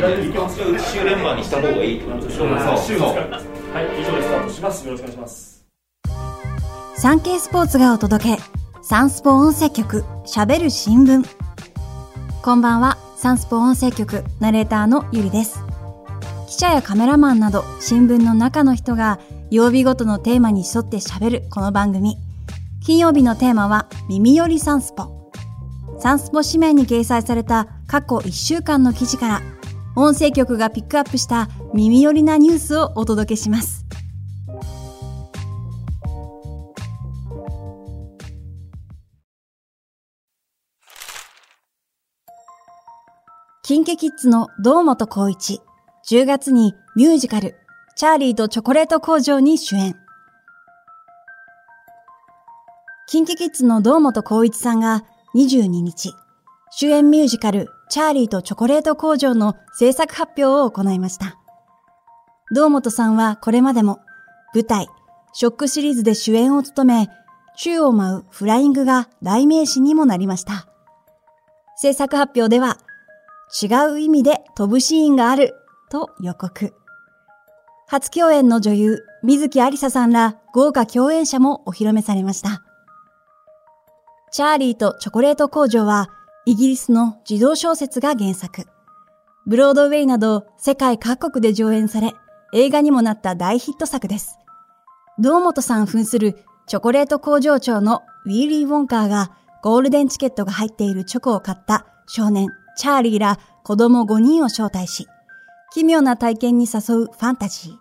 いか週連番にした方がいいってことでしょう週のはい以上でスタートしますよろしくお願いしますサンケイスポーツがお届けサンスポ音声局喋る新聞こんばんはサンスポ音声局ナレーターのゆりです記者やカメラマンなど新聞の中の人が曜日ごとのテーマに沿って喋るこの番組金曜日のテーマは耳寄りサンスポサンスポ紙面に掲載された過去1週間の記事から音声局がピックアップした耳寄りなニュースをお届けしますキンケキッズの堂本光一、10月にミュージカル、チャーリーとチョコレート工場に主演。キンケキッズの堂本光一さんが22日、主演ミュージカル、チャーリーとチョコレート工場の制作発表を行いました。堂本さんはこれまでも舞台、ショックシリーズで主演を務め、宙を舞うフライングが代名詞にもなりました。制作発表では、違う意味で飛ぶシーンがあると予告。初共演の女優、水木有沙さんら豪華共演者もお披露目されました。チャーリーとチョコレート工場はイギリスの児童小説が原作。ブロードウェイなど世界各国で上演され、映画にもなった大ヒット作です。堂本さん扮するチョコレート工場長のウィーリー・ウォンカーがゴールデンチケットが入っているチョコを買った少年チャーリーら子供5人を招待し、奇妙な体験に誘うファンタジー。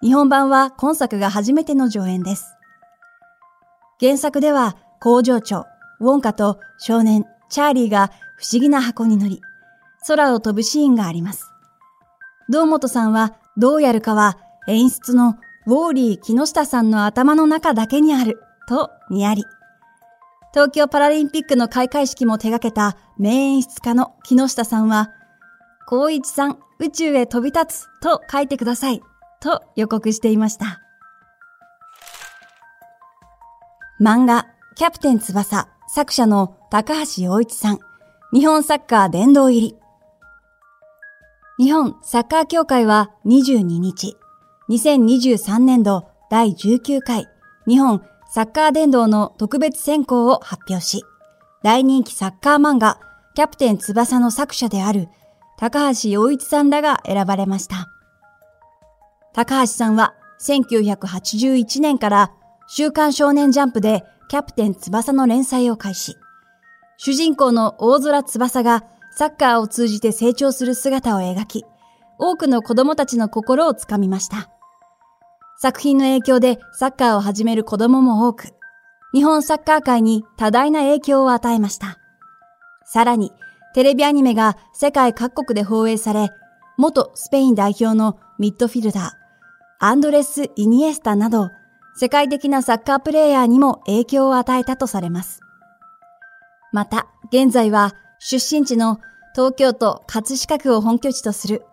日本版は今作が初めての上演です。原作では工場長、ウォンカと少年、チャーリーが不思議な箱に乗り、空を飛ぶシーンがあります。堂本さんはどうやるかは演出のウォーリー木下さんの頭の中だけにある、とにやり。東京パラリンピックの開会式も手掛けた名演出家の木下さんは、光一さん宇宙へ飛び立つと書いてくださいと予告していました。漫画キャプテン翼作者の高橋洋一さん、日本サッカー殿堂入り。日本サッカー協会は22日、2023年度第19回日本サッカー殿堂の特別選考を発表し、大人気サッカー漫画、キャプテン翼の作者である高橋洋一さんらが選ばれました。高橋さんは1981年から週刊少年ジャンプでキャプテン翼の連載を開始。主人公の大空翼がサッカーを通じて成長する姿を描き、多くの子供たちの心をつかみました。作品の影響でサッカーを始める子供も多く、日本サッカー界に多大な影響を与えました。さらに、テレビアニメが世界各国で放映され、元スペイン代表のミッドフィルダー、アンドレス・イニエスタなど、世界的なサッカープレーヤーにも影響を与えたとされます。また、現在は出身地の東京都葛飾区を本拠地とする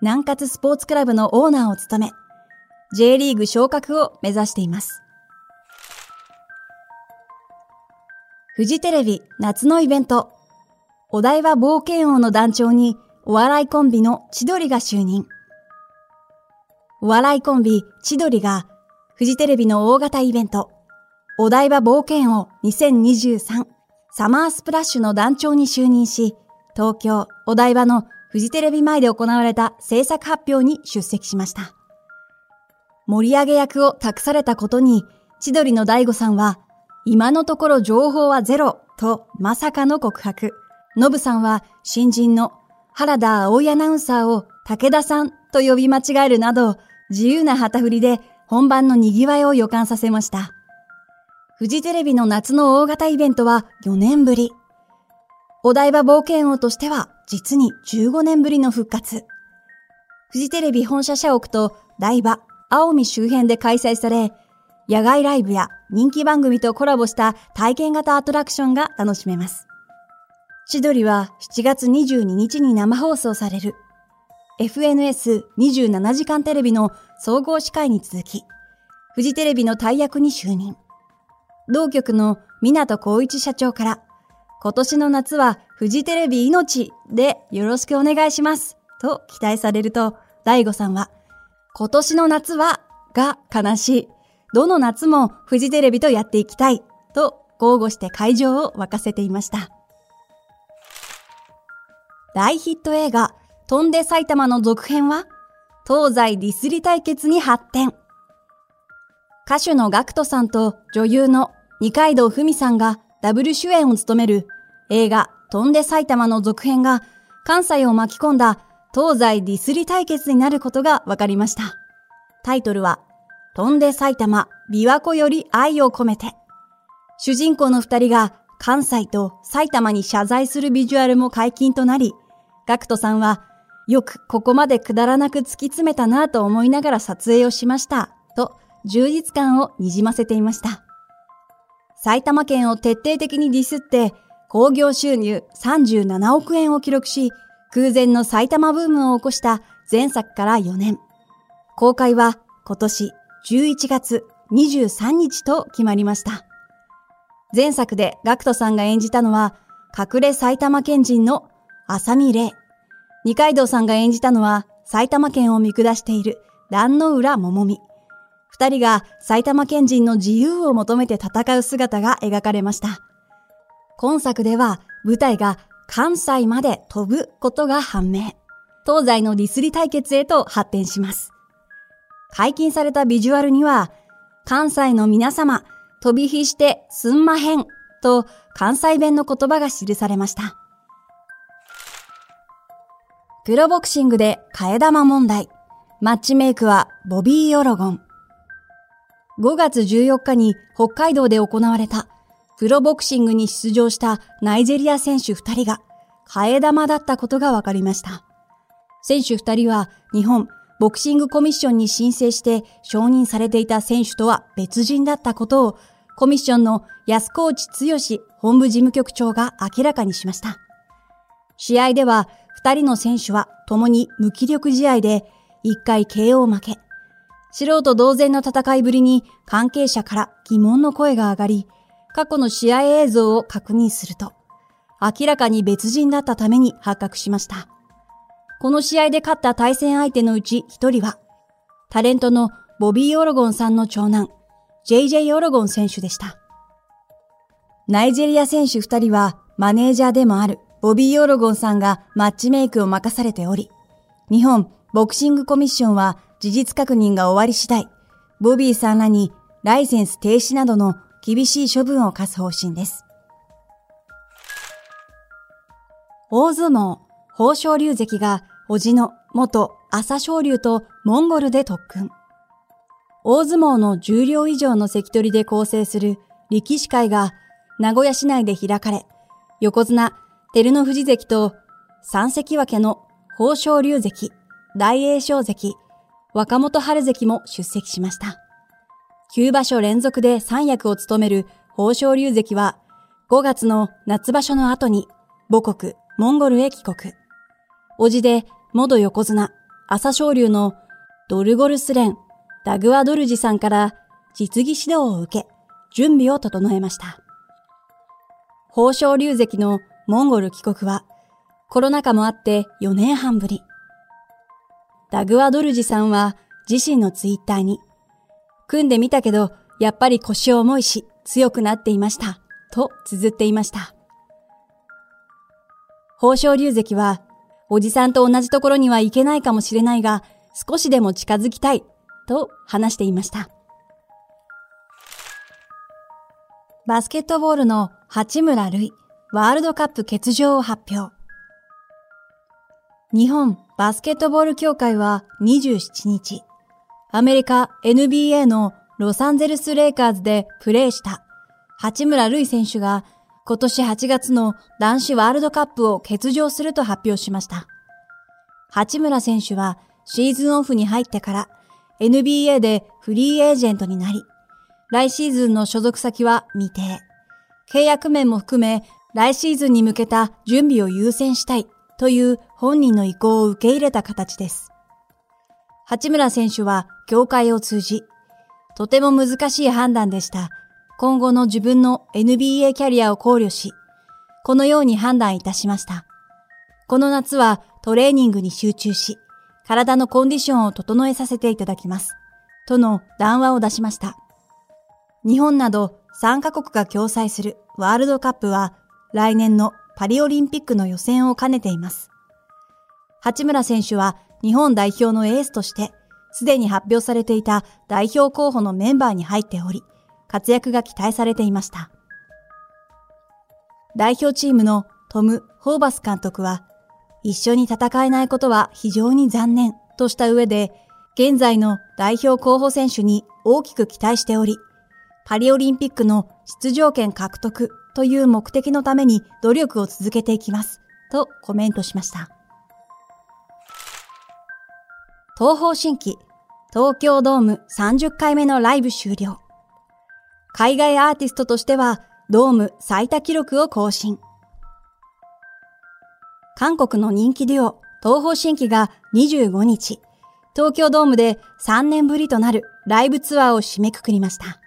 南葛スポーツクラブのオーナーを務め、J リーグ昇格を目指しています。フジテレビ夏のイベント、お台場冒険王の団長にお笑いコンビの千鳥が就任。お笑いコンビ千鳥がフジテレビの大型イベント、お台場冒険王2023サマースプラッシュの団長に就任し、東京、お台場のフジテレビ前で行われた制作発表に出席しました。盛り上げ役を託されたことに、千鳥の大悟さんは、今のところ情報はゼロとまさかの告白。ノブさんは新人の原田葵アナウンサーを武田さんと呼び間違えるなど、自由な旗振りで本番の賑わいを予感させました。フジテレビの夏の大型イベントは4年ぶり。お台場冒険王としては実に15年ぶりの復活。フジテレビ本社社屋と台場、青海周辺で開催され、野外ライブや人気番組とコラボした体験型アトラクションが楽しめます。千鳥は7月22日に生放送される FNS27 時間テレビの総合司会に続き、フジテレビの大役に就任。同局の港光一社長から、今年の夏はフジテレビ命でよろしくお願いしますと期待されると、大悟さんは、今年の夏はが悲しい。どの夏もフジテレビとやっていきたいと豪語して会場を沸かせていました。大ヒット映画、飛んで埼玉の続編は、東西ディスり対決に発展。歌手のガクトさんと女優の二階堂ふみさんがダブル主演を務める映画飛んで埼玉の続編が関西を巻き込んだ東西ディスり対決になることが分かりました。タイトルは飛んで埼玉琵琶湖より愛を込めて。主人公の二人が関西と埼玉に謝罪するビジュアルも解禁となり、ガクトさんは、よくここまでくだらなく突き詰めたなと思いながら撮影をしました、と充実感をにじませていました。埼玉県を徹底的にディスって、興行収入37億円を記録し、空前の埼玉ブームを起こした前作から4年。公開は今年11月23日と決まりました。前作でガクトさんが演じたのは、隠れ埼玉県人の浅見玲。二階堂さんが演じたのは埼玉県を見下している壇の浦桃美。二人が埼玉県人の自由を求めて戦う姿が描かれました。今作では舞台が関西まで飛ぶことが判明。東西のディスり対決へと発展します。解禁されたビジュアルには、関西の皆様、飛び火してすんまへんと関西弁の言葉が記されました。プロボクシングで替え玉問題。マッチメイクはボビー・オロゴン。5月14日に北海道で行われたプロボクシングに出場したナイジェリア選手2人が替え玉だったことが分かりました。選手2人は日本ボクシングコミッションに申請して承認されていた選手とは別人だったことをコミッションの安河内剛本部事務局長が明らかにしました。試合では二人の選手は共に無気力試合で一回 KO 負け。素人同然の戦いぶりに関係者から疑問の声が上がり、過去の試合映像を確認すると、明らかに別人だったために発覚しました。この試合で勝った対戦相手のうち一人は、タレントのボビー・オロゴンさんの長男、JJ オロゴン選手でした。ナイジェリア選手二人はマネージャーでもあるボビー・オロゴンさんがマッチメイクを任されており、日本ボクシングコミッションは事実確認が終わり次第、ボビーさんらにライセンス停止などの厳しい処分を課す方針です。大相撲、宝昇龍関が、叔父の元朝青龍とモンゴルで特訓。大相撲の重量以上の関取で構成する力士会が名古屋市内で開かれ、横綱照ノ富士関と三関脇の宝昇龍関、大栄翔関、若元春関も出席しました。9場所連続で三役を務める宝昇龍関は5月の夏場所の後に母国モンゴルへ帰国。おじで元横綱朝青龍のドルゴルスレンダグアドルジさんから実技指導を受け準備を整えました。宝昇龍関のモンゴル帰国はコロナ禍もあって4年半ぶり。ダグアドルジさんは自身のツイッターに、組んでみたけど、やっぱり腰重いし強くなっていました。と綴っていました。宝生龍関は、おじさんと同じところには行けないかもしれないが、少しでも近づきたい、と話していました。バスケットボールの八村塁、ワールドカップ欠場を発表。日本バスケットボール協会は27日、アメリカ NBA のロサンゼルスレイカーズでプレーした八村塁選手が今年8月の男子ワールドカップを欠場すると発表しました。八村選手はシーズンオフに入ってから NBA でフリーエージェントになり、来シーズンの所属先は未定。契約面も含め来シーズンに向けた準備を優先したいという本人の意向を受け入れた形です。八村選手は協会を通じ、とても難しい判断でした。今後の自分の NBA キャリアを考慮し、このように判断いたしました。この夏はトレーニングに集中し、体のコンディションを整えさせていただきます。との談話を出しました。日本など3カ国が共催するワールドカップは来年のパリオリンピックの予選を兼ねています。八村選手は日本代表のエースとしてすでに発表されていた代表候補のメンバーに入っており、活躍が期待されていました。代表チームのトム・ホーバス監督は、一緒に戦えないことは非常に残念とした上で、現在の代表候補選手に大きく期待しており、パリオリンピックの出場権獲得という目的のために努力を続けていきます、とコメントしました。東方新規東京ドーム30回目のライブ終了。海外アーティストとしてはドーム最多記録を更新。韓国の人気デュオ、東方神起が25日、東京ドームで3年ぶりとなるライブツアーを締めくくりました。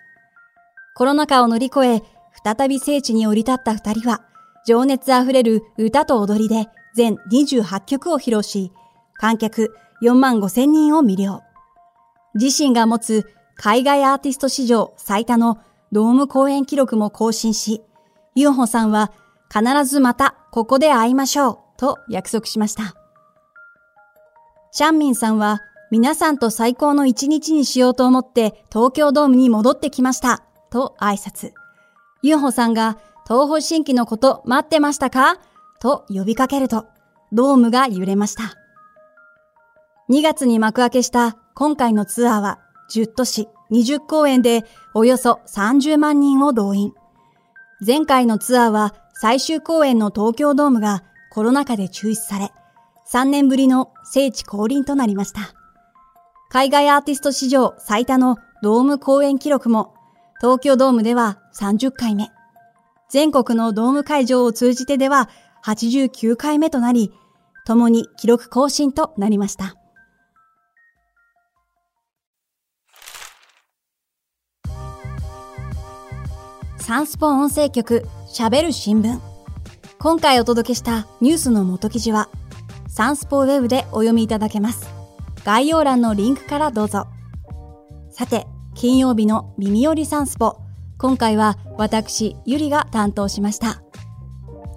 コロナ禍を乗り越え、再び聖地に降り立った二人は、情熱あふれる歌と踊りで全28曲を披露し、観客4万5千人を魅了。自身が持つ海外アーティスト史上最多のドーム公演記録も更新し、ユンホさんは必ずまたここで会いましょうと約束しました。シャンミンさんは皆さんと最高の一日にしようと思って東京ドームに戻ってきましたと挨拶。ユンホさんが東方神起のこと待ってましたか？と呼びかけるとドームが揺れました。2月に幕開けした今回のツアーは10都市20公演でおよそ30万人を動員。前回のツアーは最終公演の東京ドームがコロナ禍で中止され、3年ぶりの聖地降臨となりました。海外アーティスト史上最多のドーム公演記録も東京ドームでは30回目。全国のドーム会場を通じてでは89回目となり、共に記録更新となりました。サンスポ音声局喋る新聞。今回お届けしたニュースの元記事は、サンスポウェブでお読みいただけます。概要欄のリンクからどうぞ。さて、金曜日の耳寄りサンスポ。今回は私、ゆりが担当しました。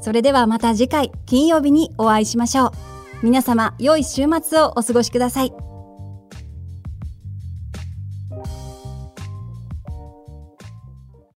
それではまた次回金曜日にお会いしましょう。皆様、良い週末をお過ごしください。